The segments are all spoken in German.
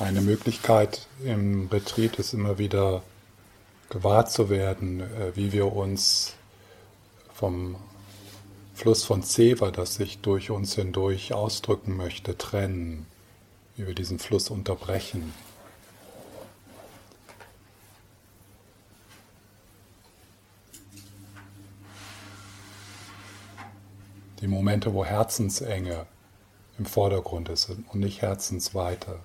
Eine Möglichkeit im Retreat ist immer wieder gewahr zu werden, äh, wie wir uns vom Fluss von Seva, das sich durch uns hindurch ausdrücken möchte, trennen, wie wir diesen Fluss unterbrechen. Die Momente, wo Herzensenge im Vordergrund ist und nicht Herzensweite.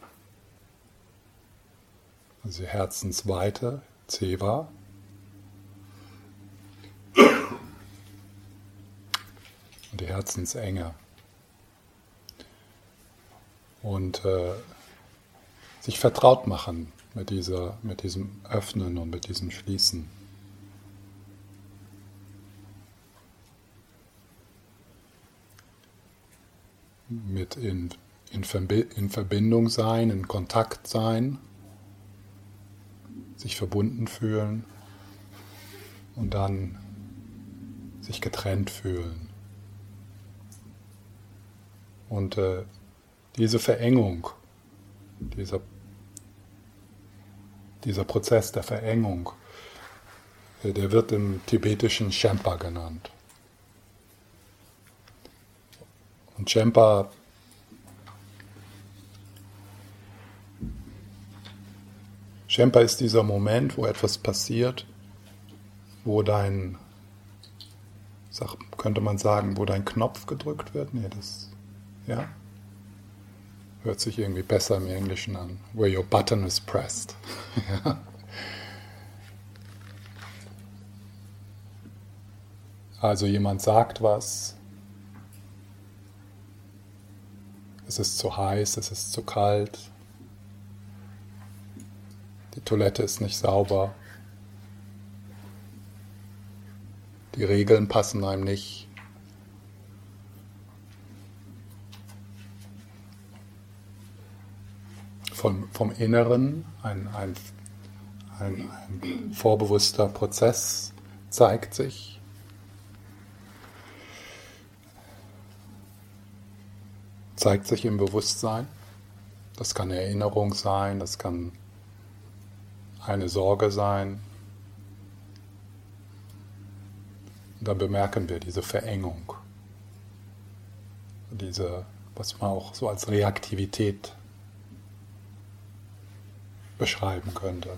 Also Herzensweite, Ceva. Und die Herzensenge. Und äh, sich vertraut machen mit, dieser, mit diesem Öffnen und mit diesem Schließen. Mit in, in, in Verbindung sein, in Kontakt sein sich verbunden fühlen und dann sich getrennt fühlen. Und äh, diese Verengung, dieser, dieser Prozess der Verengung, äh, der wird im tibetischen Shempa genannt. Und Shempa Shempa ist dieser Moment, wo etwas passiert, wo dein, könnte man sagen, wo dein Knopf gedrückt wird. Nee, das, ja, hört sich irgendwie besser im Englischen an. Where your button is pressed. Also jemand sagt was, es ist zu heiß, es ist zu kalt, Toilette ist nicht sauber. Die Regeln passen einem nicht. Vom, vom Inneren ein, ein, ein, ein vorbewusster Prozess zeigt sich. Zeigt sich im Bewusstsein. Das kann Erinnerung sein, das kann eine Sorge sein. Und dann bemerken wir diese Verengung, diese, was man auch so als Reaktivität beschreiben könnte.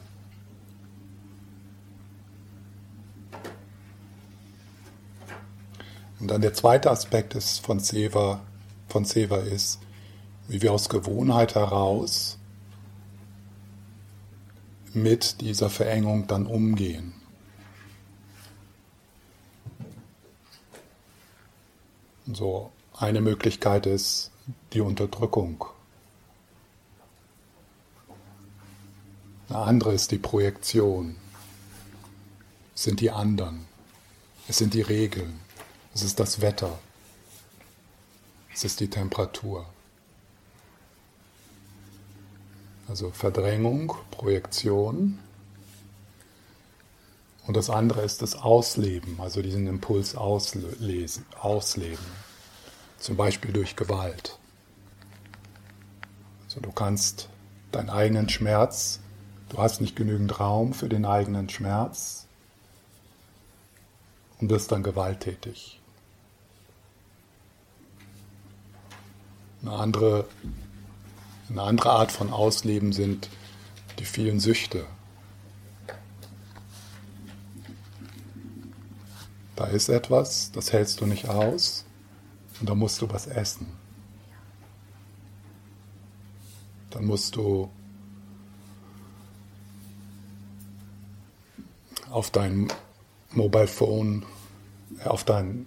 Und dann der zweite Aspekt ist von Seva, von Seva ist, wie wir aus Gewohnheit heraus mit dieser Verengung dann umgehen. So, eine Möglichkeit ist die Unterdrückung. Eine andere ist die Projektion. Es sind die anderen. Es sind die Regeln. Es ist das Wetter. Es ist die Temperatur. Also Verdrängung, Projektion. Und das andere ist das Ausleben, also diesen Impuls auslesen, ausleben. Zum Beispiel durch Gewalt. Also du kannst deinen eigenen Schmerz, du hast nicht genügend Raum für den eigenen Schmerz und wirst dann gewalttätig. Eine andere eine andere Art von Ausleben sind die vielen Süchte. Da ist etwas, das hältst du nicht aus und da musst du was essen. Dann musst du auf dein Mobile Phone, äh, auf dein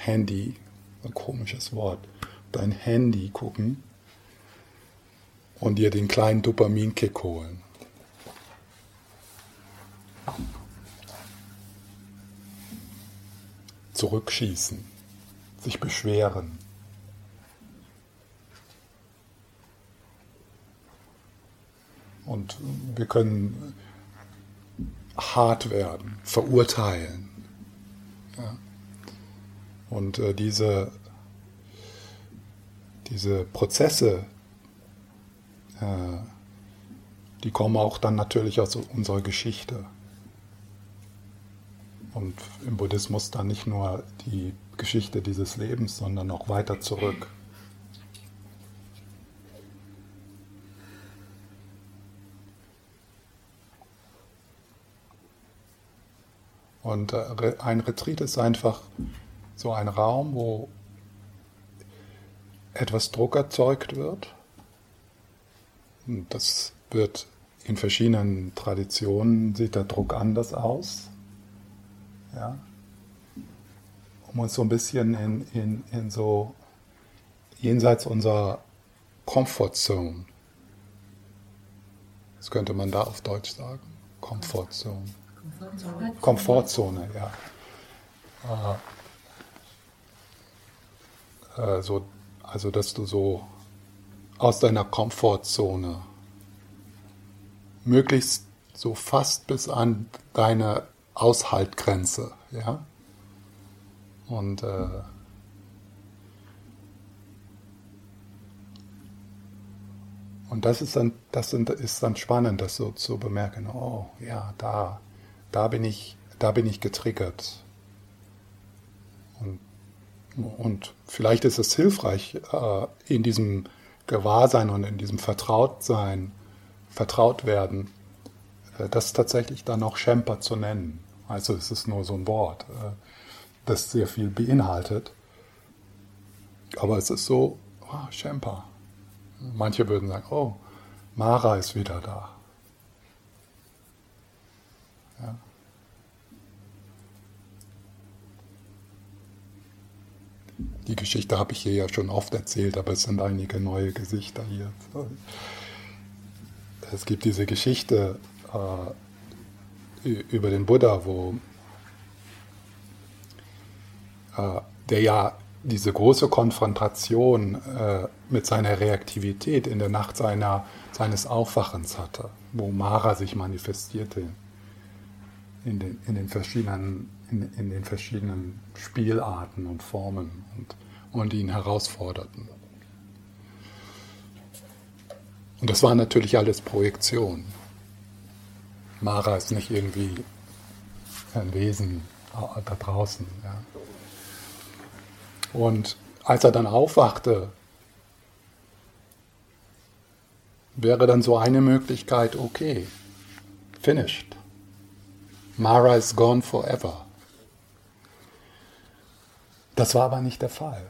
Handy, ein komisches Wort, dein Handy gucken und dir den kleinen Dopaminkick holen. Zurückschießen, sich beschweren. Und wir können hart werden, verurteilen. Ja. Und äh, diese, diese Prozesse die kommen auch dann natürlich aus unserer Geschichte. Und im Buddhismus dann nicht nur die Geschichte dieses Lebens, sondern auch weiter zurück. Und äh, ein Retreat ist einfach so ein Raum, wo etwas Druck erzeugt wird. Das wird in verschiedenen Traditionen, sieht der Druck anders aus. Ja? Um uns so ein bisschen in, in, in so jenseits unserer Comfortzone, das könnte man da auf Deutsch sagen, Comfortzone. Komfortzone, Komfortzone ja. Äh, äh, so, also, dass du so aus deiner Komfortzone möglichst so fast bis an deine Aushaltgrenze, ja. Und äh, und das ist dann, das ist dann spannend, das so zu bemerken. Oh, ja, da, da bin ich, da bin ich getriggert. Und, und vielleicht ist es hilfreich, äh, in diesem Gewahrsein und in diesem Vertrautsein, vertraut werden, äh, das tatsächlich dann auch Schemper zu nennen. Also es ist nur so ein Wort, äh, das sehr viel beinhaltet. Aber es ist so, oh, Schemper. Manche würden sagen, oh, Mara ist wieder da. Ja. Die Geschichte habe ich hier ja schon oft erzählt, aber es sind einige neue Gesichter hier. Es gibt diese Geschichte äh, über den Buddha, wo äh, der ja diese große Konfrontation äh, mit seiner Reaktivität in der Nacht seiner, seines Aufwachens hatte, wo Mara sich manifestierte in den, in den, verschiedenen, in, in den verschiedenen Spielarten und Formen und, und ihn herausforderten. Und das war natürlich alles Projektion. Mara ist nicht irgendwie ein Wesen da draußen. Ja. Und als er dann aufwachte, wäre dann so eine Möglichkeit, okay, finished. Mara is gone forever. Das war aber nicht der Fall.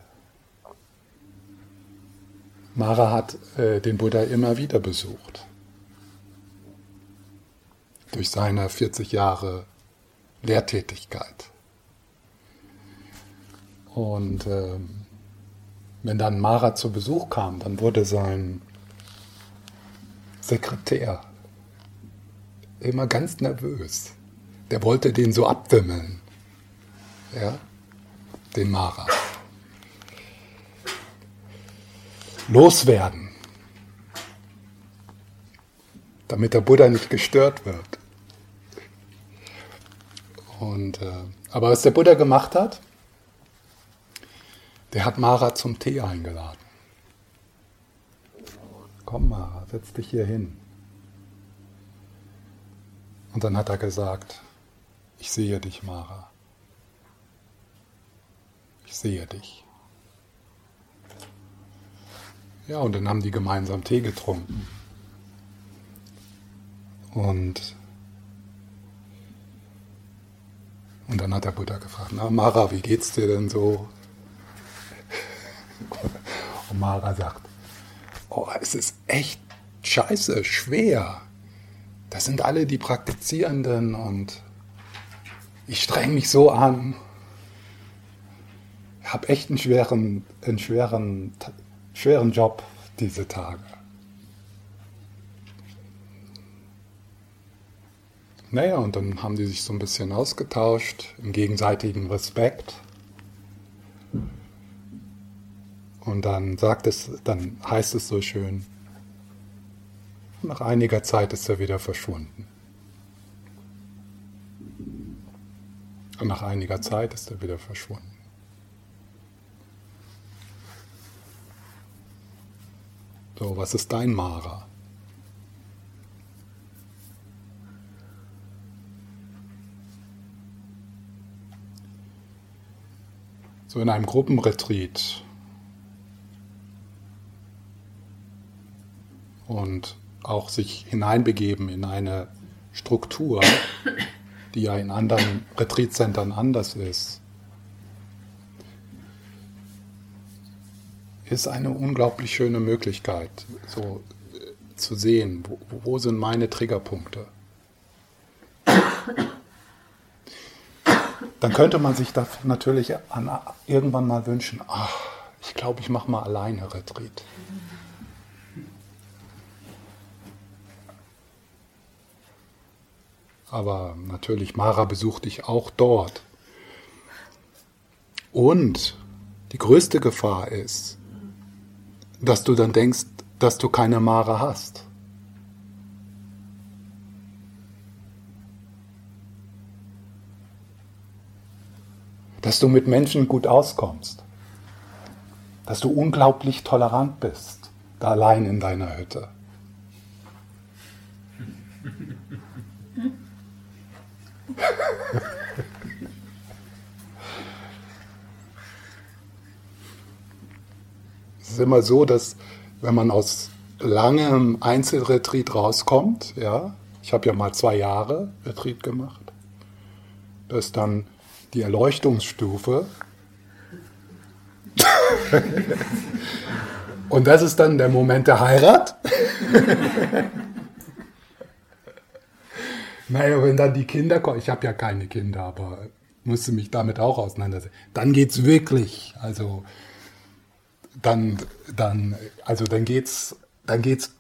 Mara hat äh, den Buddha immer wieder besucht. Durch seine 40 Jahre Lehrtätigkeit. Und äh, wenn dann Mara zu Besuch kam, dann wurde sein Sekretär immer ganz nervös der wollte den so abwimmeln. Ja, den Mara. Loswerden. Damit der Buddha nicht gestört wird. Und, äh, aber was der Buddha gemacht hat, der hat Mara zum Tee eingeladen. Komm Mara, setz dich hier hin. Und dann hat er gesagt, ich sehe dich, Mara. Ich sehe dich. Ja, und dann haben die gemeinsam Tee getrunken. Und, und dann hat der Buddha gefragt, na Mara, wie geht's dir denn so? Und Mara sagt, oh, es ist echt scheiße, schwer. Das sind alle die Praktizierenden und ich streng mich so an. Ich habe echt einen schweren, einen schweren, schweren Job diese Tage. Naja, und dann haben die sich so ein bisschen ausgetauscht, im gegenseitigen Respekt. Und dann sagt es, dann heißt es so schön, nach einiger Zeit ist er wieder verschwunden. Und nach einiger Zeit ist er wieder verschwunden. So, was ist dein Mara? So in einem Gruppenretreat und auch sich hineinbegeben in eine Struktur die ja in anderen Retreatzentren anders ist, ist eine unglaublich schöne Möglichkeit, so äh, zu sehen, wo, wo sind meine Triggerpunkte. Dann könnte man sich das natürlich an, irgendwann mal wünschen, ach, ich glaube, ich mache mal alleine Retreat. Aber natürlich, Mara besucht dich auch dort. Und die größte Gefahr ist, dass du dann denkst, dass du keine Mara hast. Dass du mit Menschen gut auskommst. Dass du unglaublich tolerant bist, da allein in deiner Hütte. Es ist immer so, dass wenn man aus langem Einzelretreat rauskommt, ja, ich habe ja mal zwei Jahre Retreat gemacht, dass dann die Erleuchtungsstufe und das ist dann der Moment der Heirat. Naja, wenn dann die Kinder kommen, ich habe ja keine Kinder, aber musste mich damit auch auseinandersetzen. Dann geht's wirklich, also dann, dann, also dann geht's, dann geht's,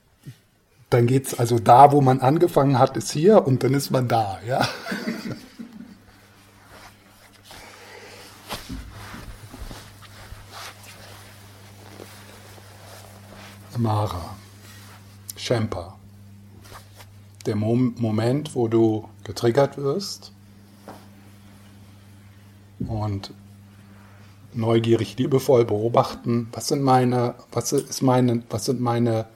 dann geht's, also da, wo man angefangen hat, ist hier und dann ist man da, ja. Mara, Shempa der Mom Moment, wo du getriggert wirst und neugierig, liebevoll beobachten, was sind meine, was ist meine, was sind meine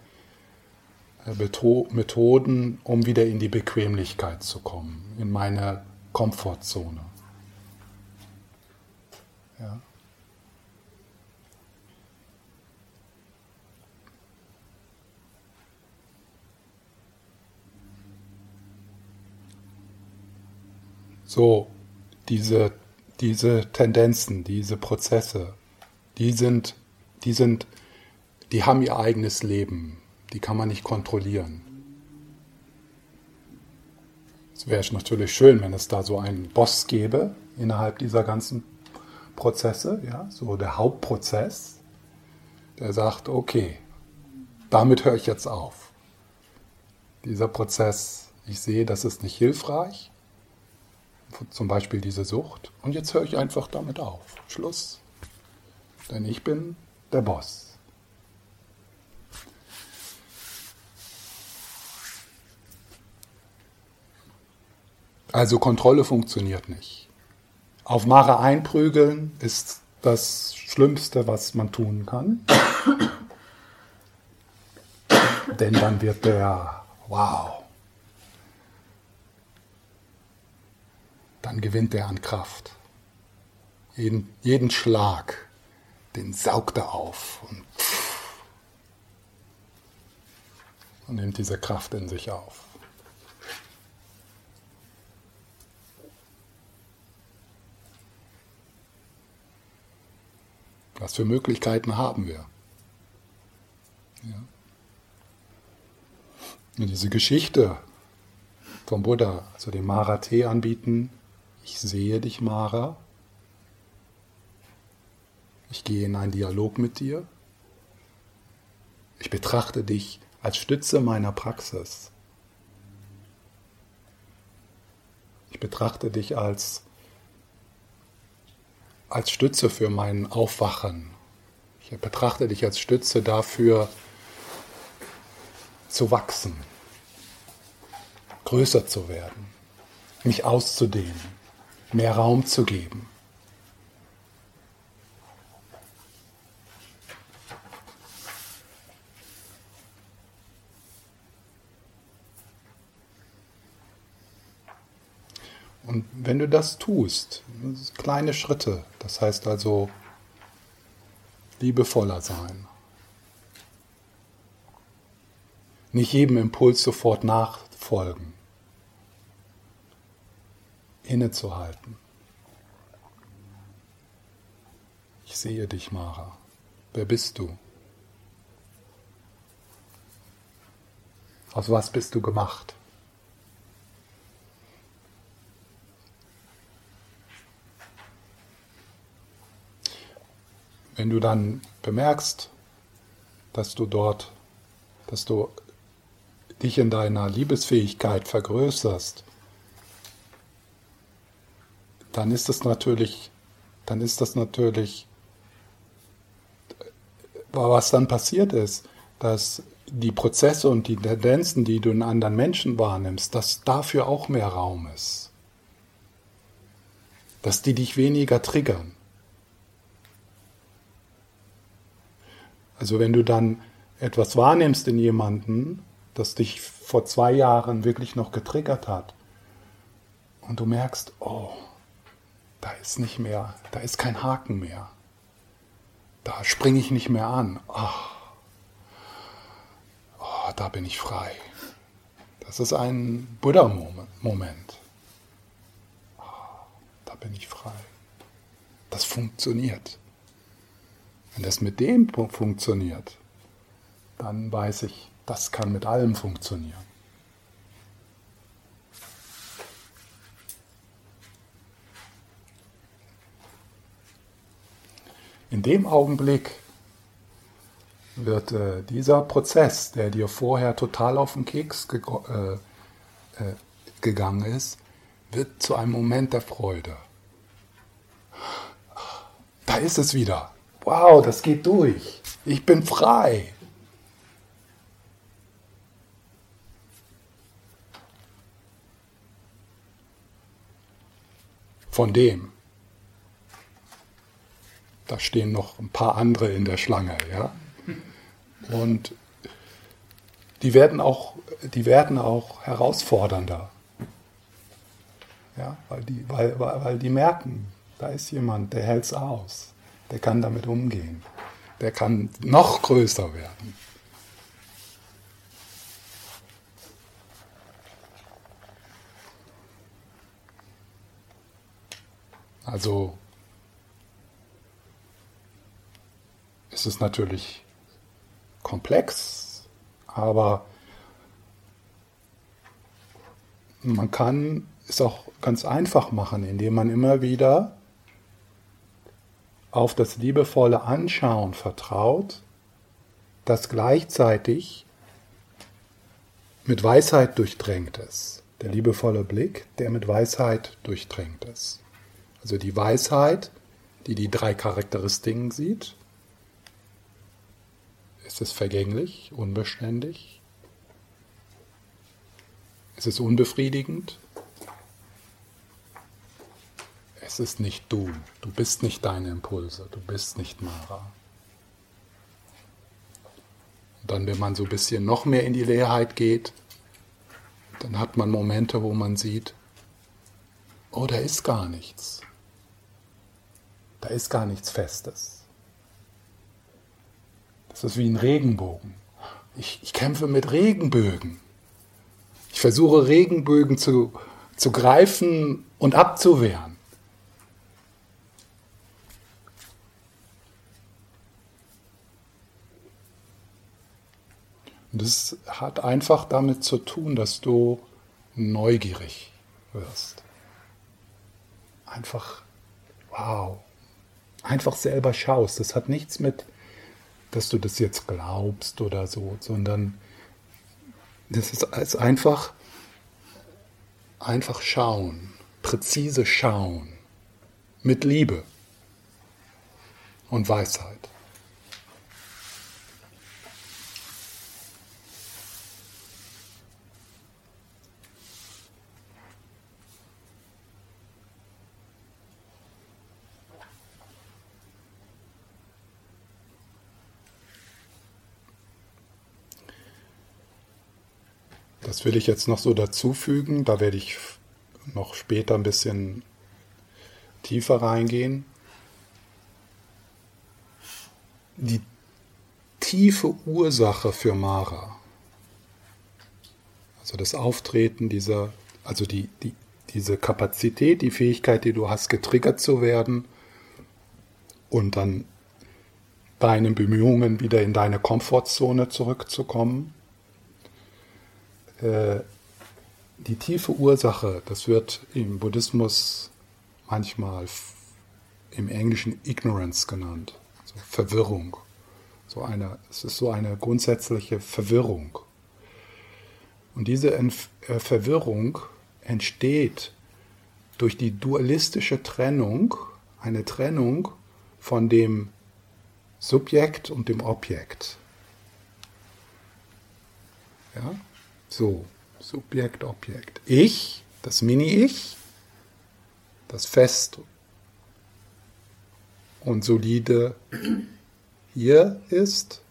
äh, Methoden, um wieder in die Bequemlichkeit zu kommen, in meine Komfortzone. Ja. So, diese, diese Tendenzen, diese Prozesse, die sind, die sind, die haben ihr eigenes Leben. Die kann man nicht kontrollieren. Es wäre natürlich schön, wenn es da so einen Boss gäbe innerhalb dieser ganzen Prozesse, ja, so der Hauptprozess, der sagt, okay, damit höre ich jetzt auf. Dieser Prozess, ich sehe, das ist nicht hilfreich, zum Beispiel diese Sucht. Und jetzt höre ich einfach damit auf. Schluss. Denn ich bin der Boss. Also Kontrolle funktioniert nicht. Auf Mara einprügeln ist das Schlimmste, was man tun kann. Denn dann wird der, wow, dann gewinnt er an Kraft. Jeden, jeden Schlag, den saugt er auf und, und nimmt diese Kraft in sich auf. Was für Möglichkeiten haben wir? Ja. Und diese Geschichte vom Buddha, also dem Mara-Tee anbieten, ich sehe dich, Mara. Ich gehe in einen Dialog mit dir. Ich betrachte dich als Stütze meiner Praxis. Ich betrachte dich als, als Stütze für mein Aufwachen. Ich betrachte dich als Stütze dafür, zu wachsen, größer zu werden, mich auszudehnen mehr Raum zu geben. Und wenn du das tust, kleine Schritte, das heißt also liebevoller sein. Nicht jedem Impuls sofort nachfolgen. Innezuhalten. Ich sehe dich, Mara. Wer bist du? Aus was bist du gemacht? Wenn du dann bemerkst, dass du dort, dass du dich in deiner Liebesfähigkeit vergrößerst, dann ist das natürlich, dann ist das natürlich, was dann passiert ist, dass die Prozesse und die Tendenzen, die du in anderen Menschen wahrnimmst, dass dafür auch mehr Raum ist. Dass die dich weniger triggern. Also wenn du dann etwas wahrnimmst in jemanden, das dich vor zwei Jahren wirklich noch getriggert hat, und du merkst, oh, da ist nicht mehr, da ist kein Haken mehr. Da springe ich nicht mehr an. Ach, oh, da bin ich frei. Das ist ein Buddha-Moment. Oh, da bin ich frei. Das funktioniert. Wenn das mit dem funktioniert, dann weiß ich, das kann mit allem funktionieren. In dem Augenblick wird äh, dieser Prozess, der dir vorher total auf den Keks ge äh, äh, gegangen ist, wird zu einem Moment der Freude. Da ist es wieder. Wow, das geht durch. Ich bin frei. Von dem. Da stehen noch ein paar andere in der Schlange, ja. Und die werden auch, die werden auch herausfordernder. Ja, weil die, weil, weil, weil die merken, da ist jemand, der hält es aus. Der kann damit umgehen. Der kann noch größer werden. Also ist natürlich komplex, aber man kann es auch ganz einfach machen, indem man immer wieder auf das liebevolle Anschauen vertraut, das gleichzeitig mit Weisheit durchdrängt ist. Der liebevolle Blick, der mit Weisheit durchdrängt ist. Also die Weisheit, die die drei Charakteristiken sieht. Ist es vergänglich, unbeständig? Ist es unbefriedigend? Es ist nicht du. Du bist nicht deine Impulse. Du bist nicht Mara. Und dann, wenn man so ein bisschen noch mehr in die Leerheit geht, dann hat man Momente, wo man sieht, oh, da ist gar nichts. Da ist gar nichts Festes. Das ist wie ein Regenbogen. Ich, ich kämpfe mit Regenbögen. Ich versuche Regenbögen zu, zu greifen und abzuwehren. Und das hat einfach damit zu tun, dass du neugierig wirst. Einfach, wow. Einfach selber schaust. Das hat nichts mit, dass du das jetzt glaubst oder so, sondern das ist einfach, einfach schauen, präzise schauen, mit Liebe und Weisheit. Das will ich jetzt noch so dazufügen. Da werde ich noch später ein bisschen tiefer reingehen. die tiefe Ursache für Mara. Also das Auftreten dieser, also die, die, diese Kapazität, die Fähigkeit, die du hast, getriggert zu werden und dann deinen Bemühungen wieder in deine Komfortzone zurückzukommen. Äh, die tiefe Ursache, das wird im Buddhismus manchmal im Englischen Ignorance genannt, also Verwirrung. So eine, es ist so eine grundsätzliche Verwirrung. Und diese Entf äh, Verwirrung entsteht durch die dualistische Trennung, eine Trennung von dem Subjekt und dem Objekt. Ja, so, Subjekt, Objekt. Ich, das Mini-Ich, das fest und solide hier ist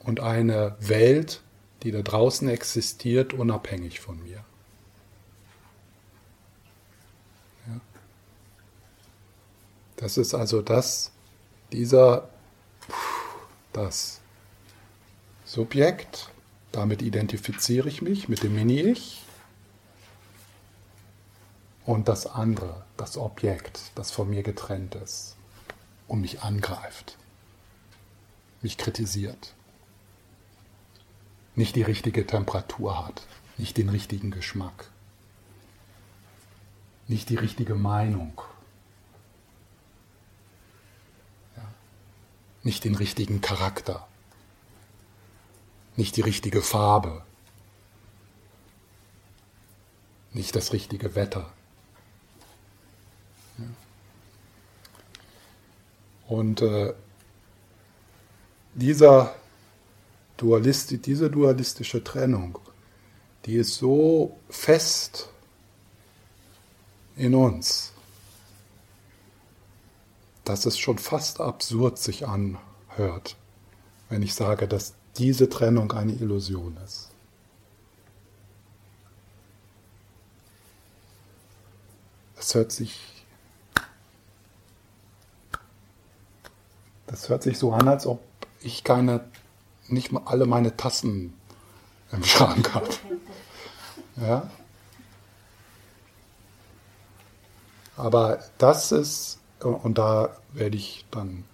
und eine Welt, die da draußen existiert, unabhängig von mir. Ja. Das ist also das, dieser, das Subjekt, damit identifiziere ich mich mit dem Mini-Ich. Und das andere, das Objekt, das von mir getrennt ist und mich angreift mich kritisiert, nicht die richtige Temperatur hat, nicht den richtigen Geschmack, nicht die richtige Meinung, ja, nicht den richtigen Charakter, nicht die richtige Farbe, nicht das richtige Wetter. Und äh, dieser Dualisti, diese dualistische Trennung, die ist so fest in uns, dass es schon fast absurd sich anhört, wenn ich sage, dass diese Trennung eine Illusion ist. Es hört sich das hört sich so an, als ob ich keine, nicht mal alle meine Tassen im Schrank habe. Ja? Aber das ist, und da werde ich dann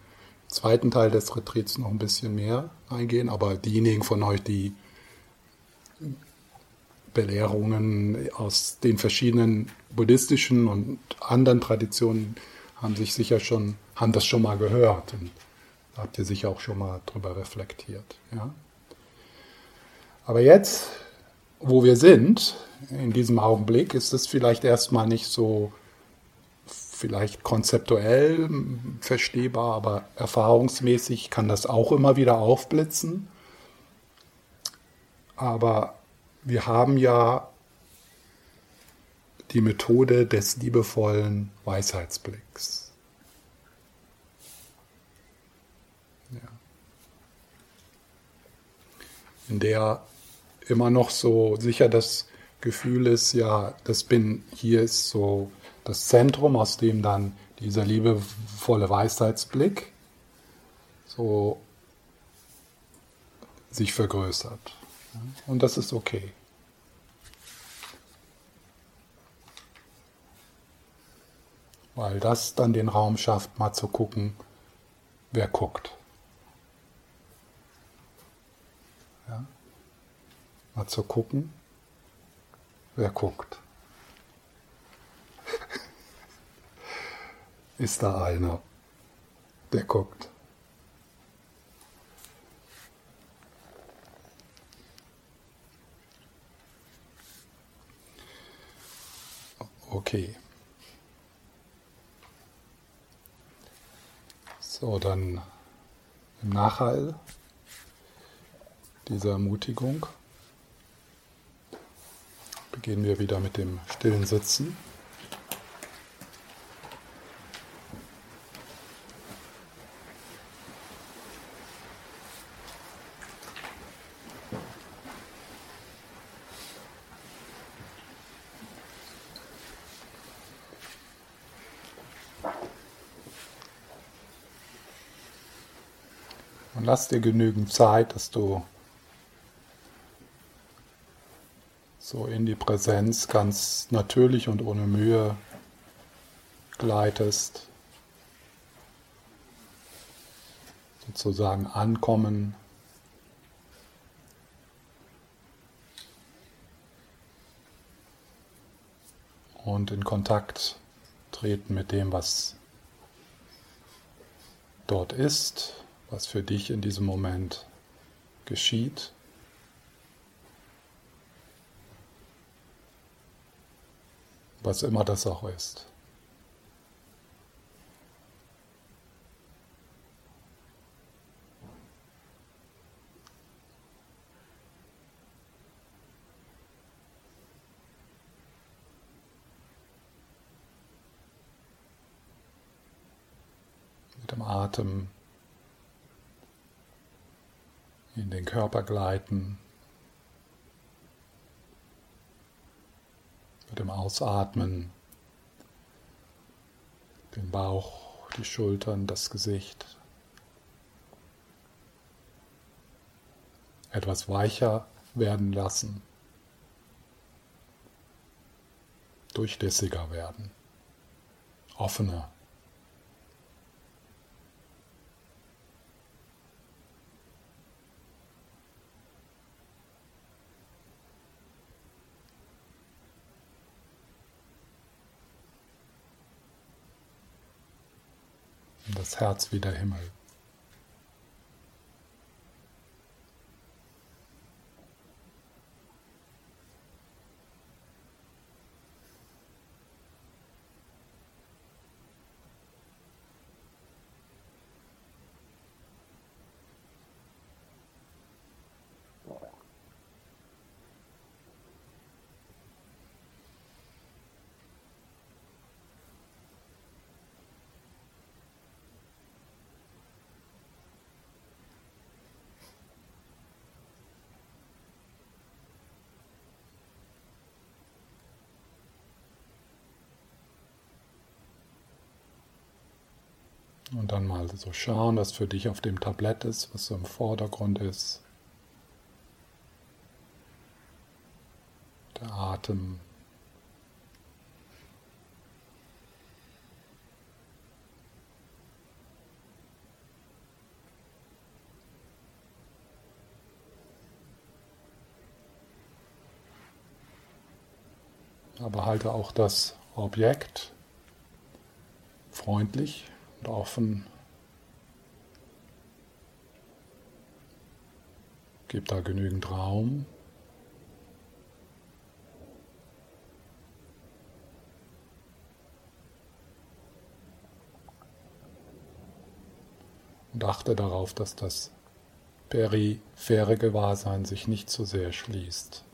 zweiten Teil des Retreats noch ein bisschen mehr eingehen, aber diejenigen von euch, die Belehrungen aus den verschiedenen buddhistischen und anderen Traditionen haben sich sicher schon, haben das schon mal gehört. Und habt ihr sicher auch schon mal drüber reflektiert. Ja? Aber jetzt, wo wir sind, in diesem Augenblick, ist es vielleicht erstmal nicht so vielleicht konzeptuell verstehbar, aber erfahrungsmäßig kann das auch immer wieder aufblitzen. Aber wir haben ja die Methode des liebevollen Weisheitsblicks. in der immer noch so sicher das Gefühl ist, ja, das bin, hier ist so das Zentrum, aus dem dann dieser liebevolle Weisheitsblick so sich vergrößert. Und das ist okay. Weil das dann den Raum schafft, mal zu gucken, wer guckt. Ja? Mal zu gucken, wer guckt. Ist da einer, der guckt? Okay. So, dann im Nachhall dieser Ermutigung beginnen wir wieder mit dem stillen Sitzen. Lass dir genügend Zeit, dass du so in die Präsenz ganz natürlich und ohne Mühe gleitest. Sozusagen ankommen. Und in Kontakt treten mit dem, was dort ist, was für dich in diesem Moment geschieht. Was immer das auch ist. mit dem Atem in den Körper gleiten, mit dem Ausatmen den Bauch, die Schultern, das Gesicht. Etwas weicher werden lassen, durchlässiger werden, offener. Herz wie der Himmel. Und dann mal so schauen, was für dich auf dem Tablett ist, was so im Vordergrund ist. Der Atem. Aber halte auch das Objekt freundlich und offen. Gib da genügend Raum. Und achte darauf, dass das periphere Gewahrsein sich nicht zu sehr schließt.